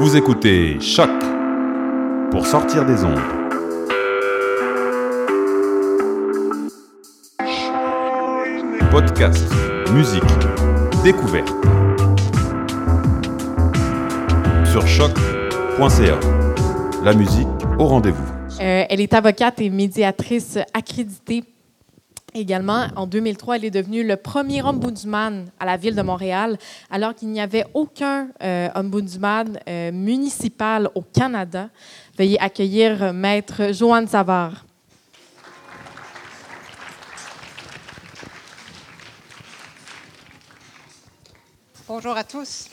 Vous écoutez Choc pour sortir des ondes. Podcast, musique, découverte. Sur choc.ca. La musique au rendez-vous. Euh, elle est avocate et médiatrice accréditée Également, en 2003, elle est devenue le premier ombudsman à la ville de Montréal, alors qu'il n'y avait aucun euh, ombudsman euh, municipal au Canada. Veuillez accueillir Maître Joanne Savard. Bonjour à tous.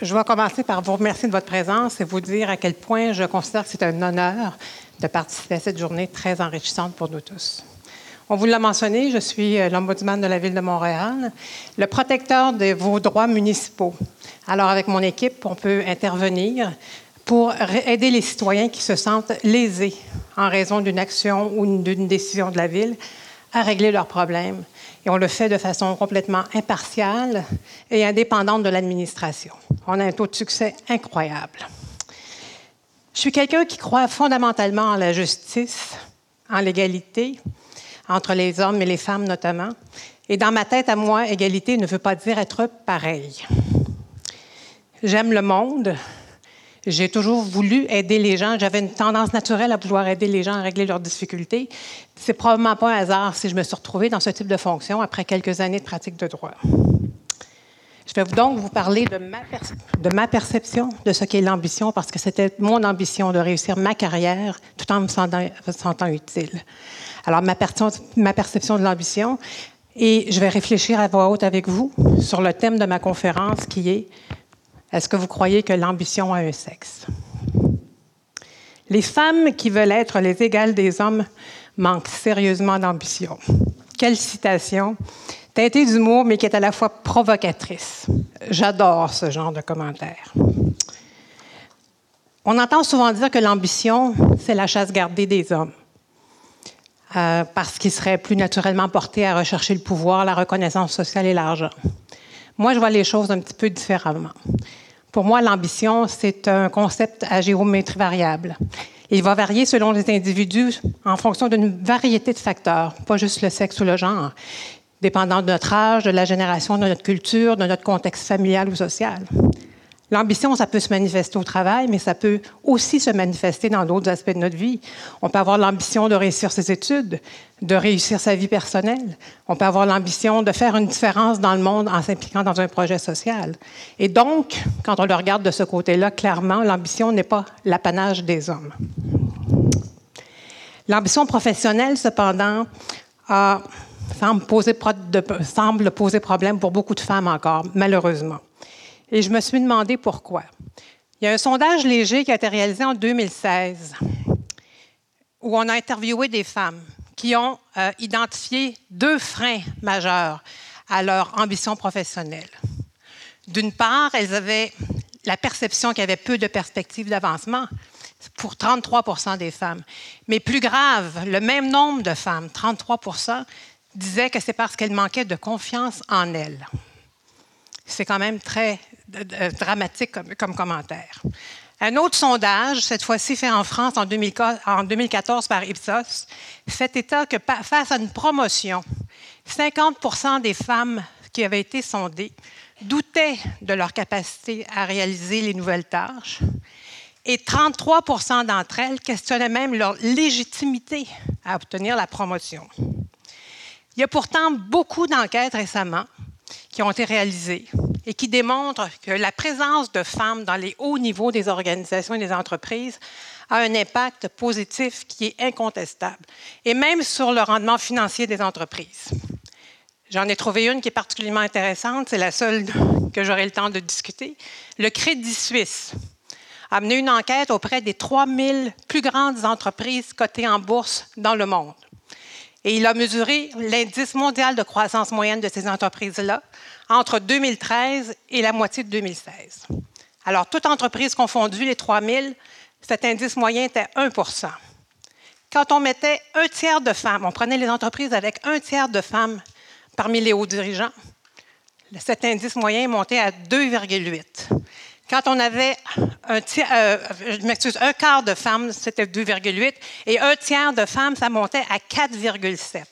Je vais commencer par vous remercier de votre présence et vous dire à quel point je considère que c'est un honneur de participer à cette journée très enrichissante pour nous tous. On vous l'a mentionné, je suis euh, l'ombudsman de la Ville de Montréal, le protecteur de vos droits municipaux. Alors, avec mon équipe, on peut intervenir pour aider les citoyens qui se sentent lésés en raison d'une action ou d'une décision de la Ville à régler leurs problèmes. Et on le fait de façon complètement impartiale et indépendante de l'administration. On a un taux de succès incroyable. Je suis quelqu'un qui croit fondamentalement en la justice, en l'égalité, entre les hommes et les femmes notamment. Et dans ma tête à moi, égalité ne veut pas dire être pareil. J'aime le monde. J'ai toujours voulu aider les gens. J'avais une tendance naturelle à vouloir aider les gens à régler leurs difficultés. C'est probablement pas un hasard si je me suis retrouvée dans ce type de fonction après quelques années de pratique de droit. Je vais donc vous parler de ma, perception de ce qu'est l'ambition, parce que c'était mon ambition de réussir ma carrière tout en me sentant utile. Alors, ma perception de l'ambition, et je vais réfléchir à voix haute avec vous sur le thème de ma conférence qui est Est-ce que vous croyez que l'ambition a un sexe? Les femmes qui veulent être les égales des hommes manquent sérieusement d'ambition. Quelle citation, teintée d'humour, mais qui est à la fois provocatrice. J'adore ce genre de commentaires. On entend souvent dire que l'ambition, c'est la chasse gardée des hommes. Euh, parce qu'ils seraient plus naturellement portés à rechercher le pouvoir, la reconnaissance sociale et l'argent. Moi, je vois les choses un petit peu différemment. Pour moi, l'ambition, c'est un concept à géométrie variable. Il va varier selon les individus en fonction d'une variété de facteurs, pas juste le sexe ou le genre, dépendant de notre âge, de la génération, de notre culture, de notre contexte familial ou social. L'ambition, ça peut se manifester au travail, mais ça peut aussi se manifester dans d'autres aspects de notre vie. On peut avoir l'ambition de réussir ses études, de réussir sa vie personnelle. On peut avoir l'ambition de faire une différence dans le monde en s'impliquant dans un projet social. Et donc, quand on le regarde de ce côté-là, clairement, l'ambition n'est pas l'apanage des hommes. L'ambition professionnelle, cependant, semble, poser, problème pour beaucoup de femmes encore, malheureusement. Et je me suis demandé pourquoi. Il y a un sondage léger qui a été réalisé en 2016 où on a interviewé des femmes qui ont euh, identifié deux freins majeurs à leur ambition professionnelle. D'une part, elles avaient la perception qu'il y avait peu de perspectives d'avancement pour 33 des femmes. Mais plus grave, le même nombre de femmes, 33 disaient que c'est parce qu'elles manquaient de confiance en elles. C'est quand même très dramatique comme, commentaire. Un autre sondage, cette fois-ci fait en France en 2014 par Ipsos, fait état que face à une promotion, 50% des femmes qui avaient été sondées doutaient de leur capacité à réaliser les nouvelles tâches et 33% d'entre elles questionnaient même leur légitimité à obtenir la promotion. Il y a pourtant beaucoup d'enquêtes récemment qui ont été réalisées et qui démontrent que la présence de femmes dans les hauts niveaux des organisations et des entreprises a un impact positif qui est incontestable, et même sur le rendement financier des entreprises. J'en ai trouvé une qui est particulièrement intéressante, c'est la seule que j'aurai le temps de discuter. Le Crédit Suisse a mené une enquête auprès des 3000 plus grandes entreprises cotées en bourse dans le monde. Et il a mesuré l'indice mondial de croissance moyenne de ces entreprises-là entre 2013 et la moitié de 2016. Alors, toute entreprise confondue, les 3000, cet indice moyen était 1% Quand on mettait un tiers de femmes, on prenait les entreprises avec un tiers de femmes parmi les hauts dirigeants, cet indice moyen montait à 2,8. Quand on avait un, euh, quart de femmes, c'était 2,8, et un tiers de femmes, ça montait à 4,7.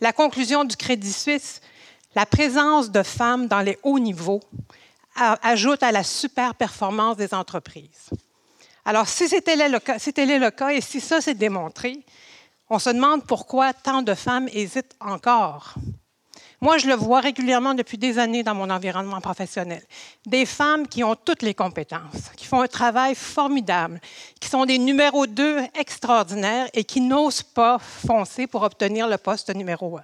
La conclusion du Crédit Suisse, la présence de femmes dans les hauts niveaux ajoute à la super performance des entreprises. Alors, si c'était le, le cas et si ça s'est démontré, on se demande pourquoi tant de femmes hésitent encore moi, je le vois régulièrement depuis des années dans mon environnement professionnel. Des femmes qui ont toutes les compétences, qui font un travail formidable, qui sont des numéros 2 extraordinaires et qui n'osent pas foncer pour obtenir le poste numéro 1.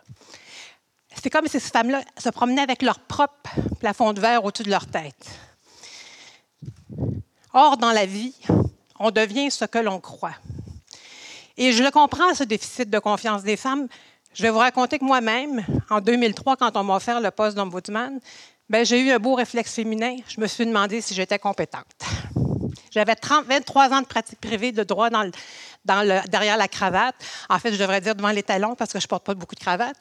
C'est comme si ces femmes-là se promenaient avec leur propre plafond de verre au-dessus de leur tête. Or, dans la vie, on devient ce que l'on croit. Et je le comprends, ce déficit de confiance des femmes, je vais vous raconter que moi-même, en 2003, quand on m'a offert le poste d'ombudsman, ben, j'ai eu un beau réflexe féminin. Je me suis demandé si j'étais compétente. J'avais 23 ans de pratique privée de droit derrière la cravate. En fait, je devrais dire devant les talons parce que je ne porte pas beaucoup de cravate.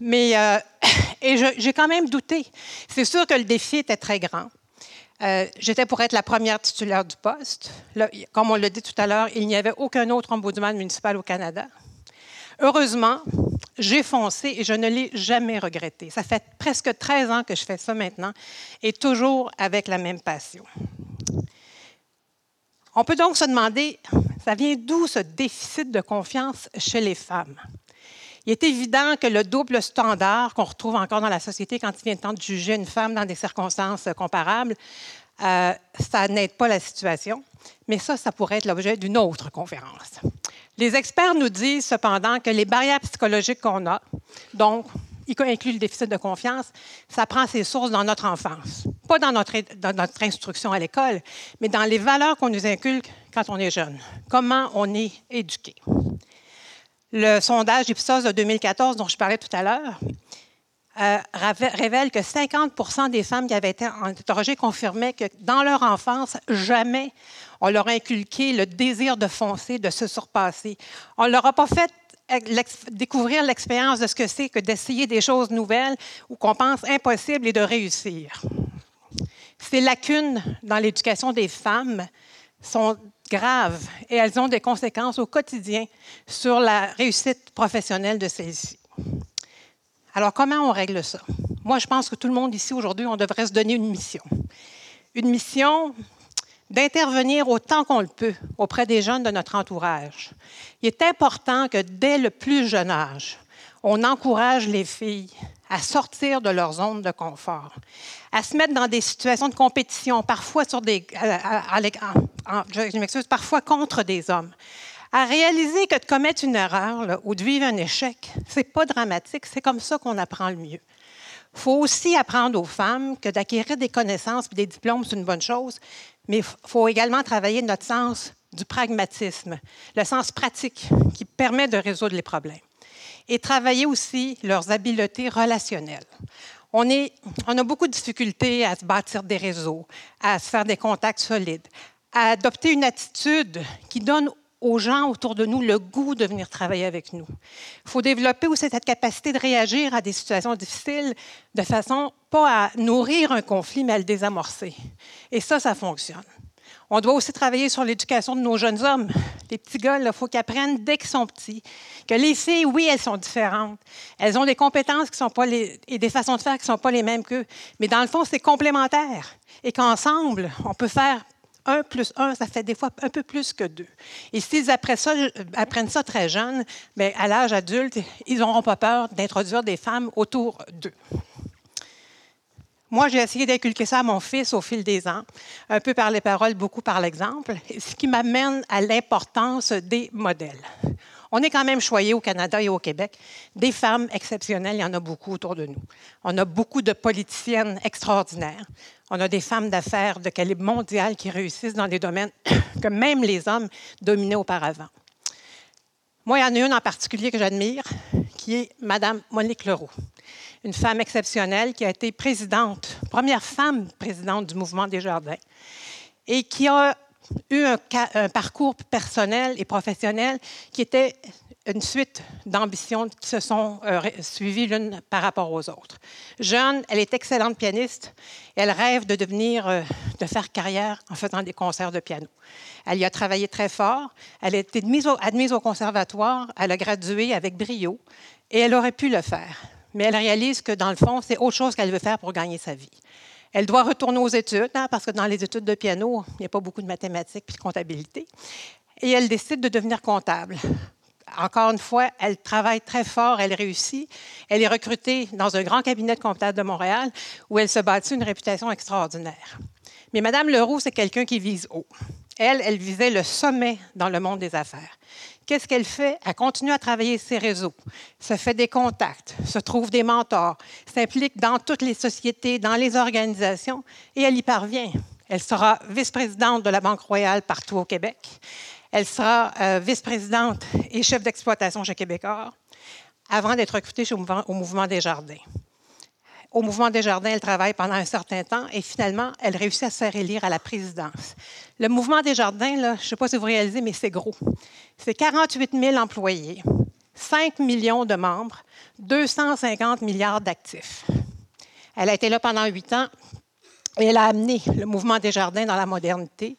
Mais euh, et j'ai quand même douté. C'est sûr que le défi était très grand. Euh, j'étais pour être la première titulaire du poste. comme on l'a dit tout à l'heure, il n'y avait aucun autre ombudsman municipal au Canada. Heureusement, j'ai foncé et je ne l'ai jamais regretté. Ça fait presque 13 ans que je fais ça maintenant et toujours avec la même passion. On peut donc se demander, ça vient d'où ce déficit de confiance chez les femmes? Il est évident que le double standard qu'on retrouve encore dans la société quand il vient le temps de juger une femme dans des circonstances comparables, euh, ça n'aide pas la situation. Mais ça, ça pourrait être l'objet d'une autre conférence. Les experts nous disent cependant que les barrières psychologiques qu'on a, donc, y inclut le déficit de confiance, ça prend ses sources dans notre enfance. Pas dans notre, dans notre instruction à l'école, mais dans les valeurs qu'on nous inculque quand on est jeune. Comment on est éduqué. Le sondage Ipsos de 2014 dont je parlais tout à l'heure euh, révèle que 50% des femmes qui avaient été interrogées confirmaient que dans leur enfance, jamais on leur a inculqué le désir de foncer, de se surpasser. On ne leur a pas fait découvrir l'expérience de ce que c'est que d'essayer des choses nouvelles ou qu'on pense impossibles et de réussir. Ces lacunes dans l'éducation des femmes sont graves et elles ont des conséquences au quotidien sur la réussite professionnelle de celles-ci. Alors, comment on règle ça? Moi, je pense que tout le monde ici aujourd'hui, on devrait se donner une mission. Une mission d'intervenir autant qu'on le peut auprès des jeunes de notre entourage. Il est important que dès le plus jeune âge, on encourage les filles à sortir de leur zone de confort, à se mettre dans des situations de compétition, parfois des, parfois contre des hommes, à réaliser que de commettre une erreur ou de vivre un échec, c'est pas dramatique, c'est comme ça qu'on apprend le mieux. Il faut aussi apprendre aux femmes que d'acquérir des connaissances et des diplômes, c'est une bonne chose, mais il faut également travailler notre sens du pragmatisme, le sens pratique qui permet de résoudre les problèmes. Et travailler aussi leurs habiletés relationnelles. On, on a beaucoup de difficultés à se bâtir des réseaux, à se faire des contacts solides, à adopter une attitude qui donne aux gens autour de nous le goût de venir travailler avec nous. Il faut développer aussi cette capacité de réagir à des situations difficiles de façon pas à nourrir un conflit, mais à le désamorcer. Et ça, ça fonctionne. On doit aussi travailler sur l'éducation de nos jeunes hommes. Les petits gars, il faut qu'ils apprennent dès qu'ils sont petits que les filles, oui, elles sont différentes. Elles ont des compétences qui sont pas et des façons de faire qui ne sont pas les mêmes qu'eux. Mais dans le fond, c'est complémentaire. Et qu'ensemble, on peut faire un plus un, ça fait des fois un peu plus que deux. Et s'ils apprennent ça, très jeune, mais à l'âge adulte, ils n'auront pas peur d'introduire des femmes autour d'eux. Moi, j'ai essayé d'inculquer ça à mon fils au fil des ans, un peu par les paroles, beaucoup par l'exemple, ce qui m'amène à l'importance des modèles. On est quand même choyé au Canada et au Québec. Des femmes exceptionnelles, il y en a beaucoup autour de nous. On a beaucoup de politiciennes extraordinaires. On a des femmes d'affaires de calibre mondial qui réussissent dans des domaines que même les hommes dominaient auparavant. Moi, il y en a une en particulier que j'admire, qui est Madame Monique Leroux, une femme exceptionnelle qui a été présidente, première femme présidente du mouvement des jardins, et qui a eu un, parcours personnel et professionnel qui était une suite d'ambitions qui se sont euh, suivies l'une par rapport aux autres. Jeune, elle est excellente pianiste. Elle rêve de devenir, euh, de faire carrière en faisant des concerts de piano. Elle y a travaillé très fort. Elle a été admise au, admise au conservatoire. Elle a gradué avec brio et elle aurait pu le faire. Mais elle réalise que dans le fond, c'est autre chose qu'elle veut faire pour gagner sa vie. Elle doit retourner aux études, hein, parce que dans les études de piano, il n'y a pas beaucoup de mathématiques et de comptabilité. Et elle décide de devenir comptable. Encore une fois, elle travaille très fort, elle réussit. Elle est recrutée dans un grand cabinet de comptable de Montréal où elle se bâtit une réputation extraordinaire. Mais Mme Leroux, c'est quelqu'un qui vise haut. Elle, elle visait le sommet dans le monde des affaires. Qu'est-ce qu'elle fait? Elle continue à travailler ses réseaux, se fait des contacts, se trouve des mentors, s'implique dans toutes les sociétés, dans les organisations, et elle y parvient. Elle sera vice-présidente de la Banque royale partout au Québec. Elle sera euh, vice-présidente et chef d'exploitation chez Québécois avant d'être recrutée au Mouvement des Jardins. Au Mouvement des Jardins, elle travaille pendant un certain temps et finalement, elle réussit à se faire élire à la présidence. Le Mouvement des Jardins, là, je ne sais pas si vous réalisez, mais c'est gros. C'est 48 000 employés, 5 millions de membres, 250 milliards d'actifs. Elle a été là pendant huit ans et elle a amené le mouvement des jardins dans la modernité.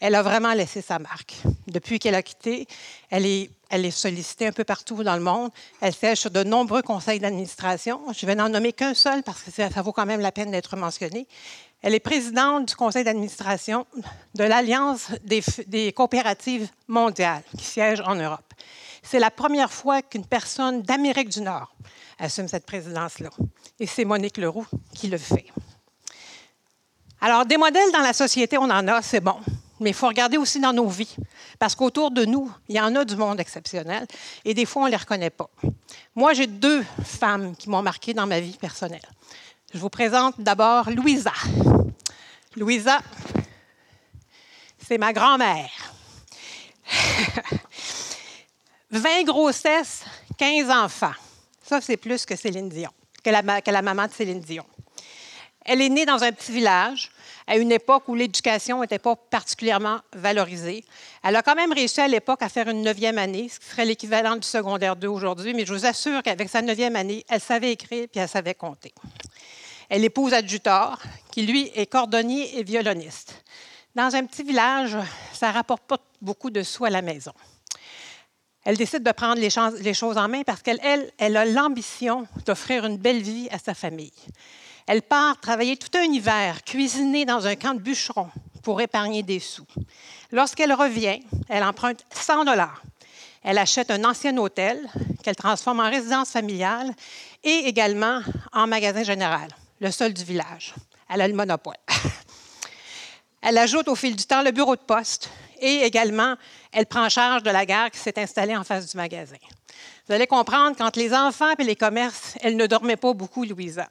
Elle a vraiment laissé sa marque. Depuis qu'elle a quitté, elle est, sollicitée un peu partout dans le monde. Elle siège sur de nombreux conseils d'administration. Je vais n'en nommer qu'un seul parce que ça, vaut quand même la peine d'être mentionné. Elle est présidente du conseil d'administration de l'Alliance des, des, coopératives mondiales qui siège en Europe. C'est la première fois qu'une personne d'Amérique du Nord assume cette présidence-là. Et c'est Monique Leroux qui le fait. Alors, des modèles dans la société, on en a, c'est bon. Mais il faut regarder aussi dans nos vies. Parce qu'autour de nous, il y en a du monde exceptionnel. Et des fois, on ne les reconnaît pas. Moi, j'ai deux femmes qui m'ont marqué dans ma vie personnelle. Je vous présente d'abord Louisa. Louisa, c'est ma grand-mère. 20 grossesses, 15 enfants. Ça, c'est plus que Céline Dion, que la, que la maman de Céline Dion. Elle est née dans un petit village à une époque où l'éducation n'était pas particulièrement valorisée. Elle a quand même réussi à l'époque à faire une neuvième année, ce qui serait l'équivalent du secondaire 2 aujourd'hui, mais je vous assure qu'avec sa neuvième année, elle savait écrire puis elle savait compter. Elle épouse Adjutor, qui lui est cordonnier et violoniste. Dans un petit village, ça ne rapporte pas beaucoup de sous à la maison. Elle décide de prendre les, choses en main parce qu'elle elle a l'ambition d'offrir une belle vie à sa famille. Elle part travailler tout un hiver, cuisiner dans un camp de bûcherons pour épargner des sous. Lorsqu'elle revient, elle emprunte 100 dollars. Elle achète un ancien hôtel qu'elle transforme en résidence familiale et également en magasin général, le seul du village. Elle a le monopole. Elle ajoute au fil du temps le bureau de poste et également, elle prend charge de la gare qui s'est installée en face du magasin. Vous allez comprendre, quand les enfants et les commerces, elle ne dormait pas beaucoup, Louisa.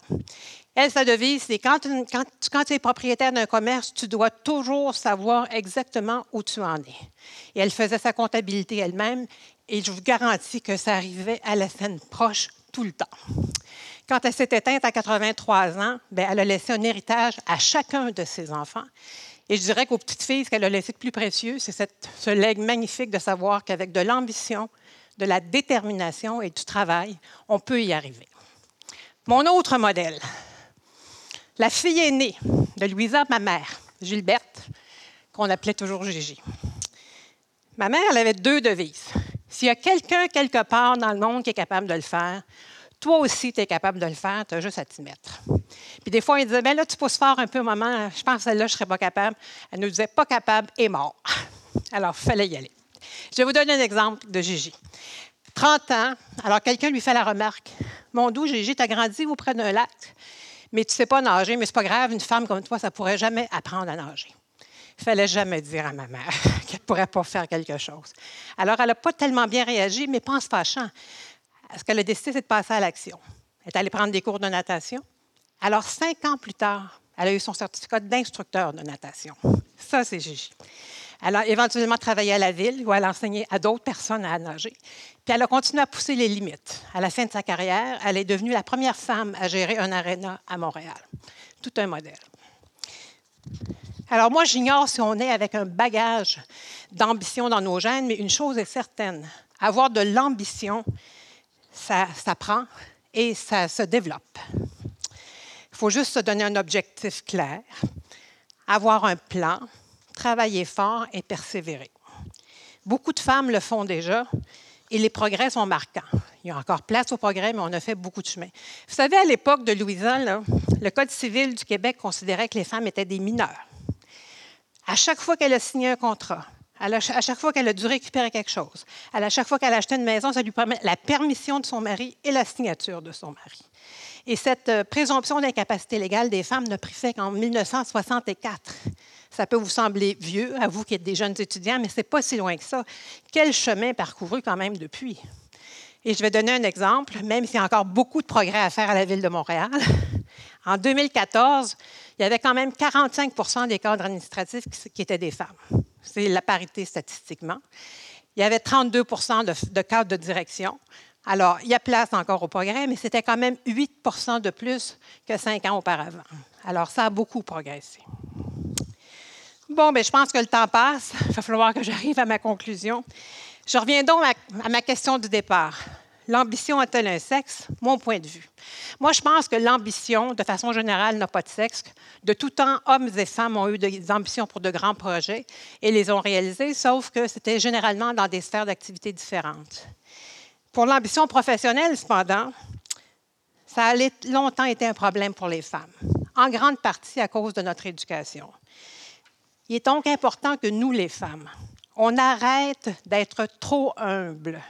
Elle, sa devise, c'est quand, tu es propriétaire d'un commerce, tu dois toujours savoir exactement où tu en es. Et elle faisait sa comptabilité elle-même, et je vous garantis que ça arrivait à la scène proche tout le temps. Quand elle s'est éteinte à 83 ans, bien, elle a laissé un héritage à chacun de ses enfants. Et je dirais qu'aux petites filles, ce qu'elle a laissé de plus précieux, c'est ce legs magnifique de savoir qu'avec de l'ambition, de la détermination et du travail, on peut y arriver. Mon autre modèle, la fille aînée de Louisa, ma mère, Gilberte, qu'on appelait toujours Gigi. Ma mère, elle avait deux devises. S'il y a quelqu'un quelque part dans le monde qui est capable de le faire, toi aussi, tu es capable de le faire, tu as juste à t'y mettre. Puis des fois, elle disait, ben là, tu pousses fort un peu, maman, je pense que celle-là, je ne serais pas capable. Elle nous disait, pas capable et mort. Alors, il fallait y aller. Je vais vous donner un exemple de Gigi. 30 ans, alors quelqu'un lui fait la remarque. Mon doux Gigi, tu as grandi auprès d'un lac mais tu ne sais pas nager, mais c'est pas grave, une femme comme toi, ça ne pourrait jamais apprendre à nager. Il fallait jamais dire à ma mère qu'elle ne pourrait pas faire quelque chose. Alors, elle n'a pas tellement bien réagi, mais pas en se fâchant. Ce qu'elle a décidé, c'est de passer à l'action. Elle est allée prendre des cours de natation. Alors, cinq ans plus tard, elle a eu son certificat d'instructeur de natation. Ça, c'est Gigi. Elle a éventuellement travaillé à la ville où elle a enseigné à d'autres personnes à nager. Puis elle a continué à pousser les limites. À la fin de sa carrière, elle est devenue la première femme à gérer un aréna à Montréal. Tout un modèle. Alors moi, j'ignore si on est avec un bagage d'ambition dans nos gènes, mais une chose est certaine. avoir de l'ambition, ça s'apprend et ça se développe. Il faut juste se donner un objectif clair, avoir un plan, travailler fort et persévérer. Beaucoup de femmes le font déjà et les progrès sont marquants. Il y a encore place au progrès, mais on a fait beaucoup de chemin. Vous savez, à l'époque de Louisa, le Code civil du Québec considérait que les femmes étaient des mineurs. À chaque fois qu'elle a signé un contrat, à chaque fois qu'elle a dû récupérer quelque chose, à chaque fois qu'elle a acheté une maison, ça lui permet la permission de son mari et la signature de son mari. Et cette euh, présomption d'incapacité légale des femmes n'a pris fait qu'en 1964. Ça peut vous sembler vieux, à vous qui êtes des jeunes étudiants, mais ce n'est pas si loin que ça. Quel chemin parcouru quand même depuis? Et je vais donner un exemple, même s'il y a encore beaucoup de progrès à faire à la Ville de Montréal. En 2014, il y avait quand même 45% des cadres administratifs qui étaient des femmes. C'est la parité statistiquement. Il y avait 32% de, cadres de direction. Alors, il y a place encore au progrès, mais c'était quand même 8% de plus que cinq ans auparavant. Alors, ça a beaucoup progressé. Bon, bien, je pense que le temps passe. Il va falloir que j'arrive à ma conclusion. Je reviens donc à ma question du départ. L'ambition a-t-elle un sexe? Mon point de vue. Moi, je pense que l'ambition, de façon générale, n'a pas de sexe. De tout temps, hommes et femmes ont eu des ambitions pour de grands projets et les ont réalisés, sauf que c'était généralement dans des sphères d'activité différentes. Pour l'ambition professionnelle, cependant, ça a longtemps été un problème pour les femmes, en grande partie à cause de notre éducation. Il est donc important que nous, les femmes, on arrête d'être trop humbles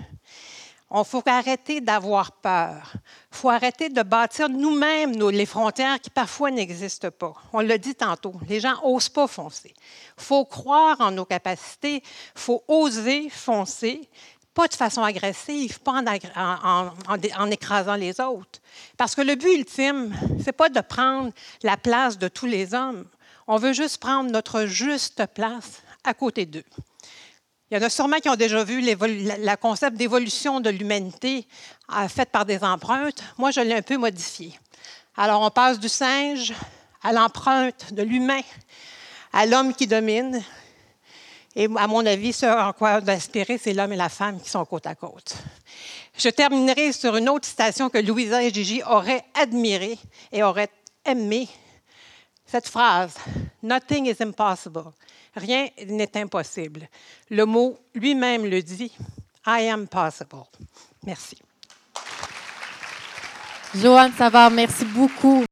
il faut arrêter d'avoir peur. Il faut arrêter de bâtir nous-mêmes les frontières qui parfois n'existent pas. On l'a dit tantôt, les gens n'osent pas foncer. Il faut croire en nos capacités, il faut oser foncer, pas de façon agressive, pas en, en, écrasant les autres. Parce que le but ultime, ce n'est pas de prendre la place de tous les hommes. On veut juste prendre notre juste place à côté d'eux. Il y en a sûrement qui ont déjà vu le concept d'évolution de l'humanité euh, faite par des empreintes. Moi, je l'ai un peu modifié. Alors, on passe du singe à l'empreinte de l'humain, à l'homme qui domine. Et à mon avis, ce en quoi d'inspirer, c'est l'homme et la femme qui sont côte à côte. Je terminerai sur une autre citation que Louisa et Gigi auraient admirée et auraient aimé. Cette phrase Nothing is impossible. Rien n'est impossible. Le mot lui-même le dit. I am possible. Merci. Joanne Savard, merci beaucoup.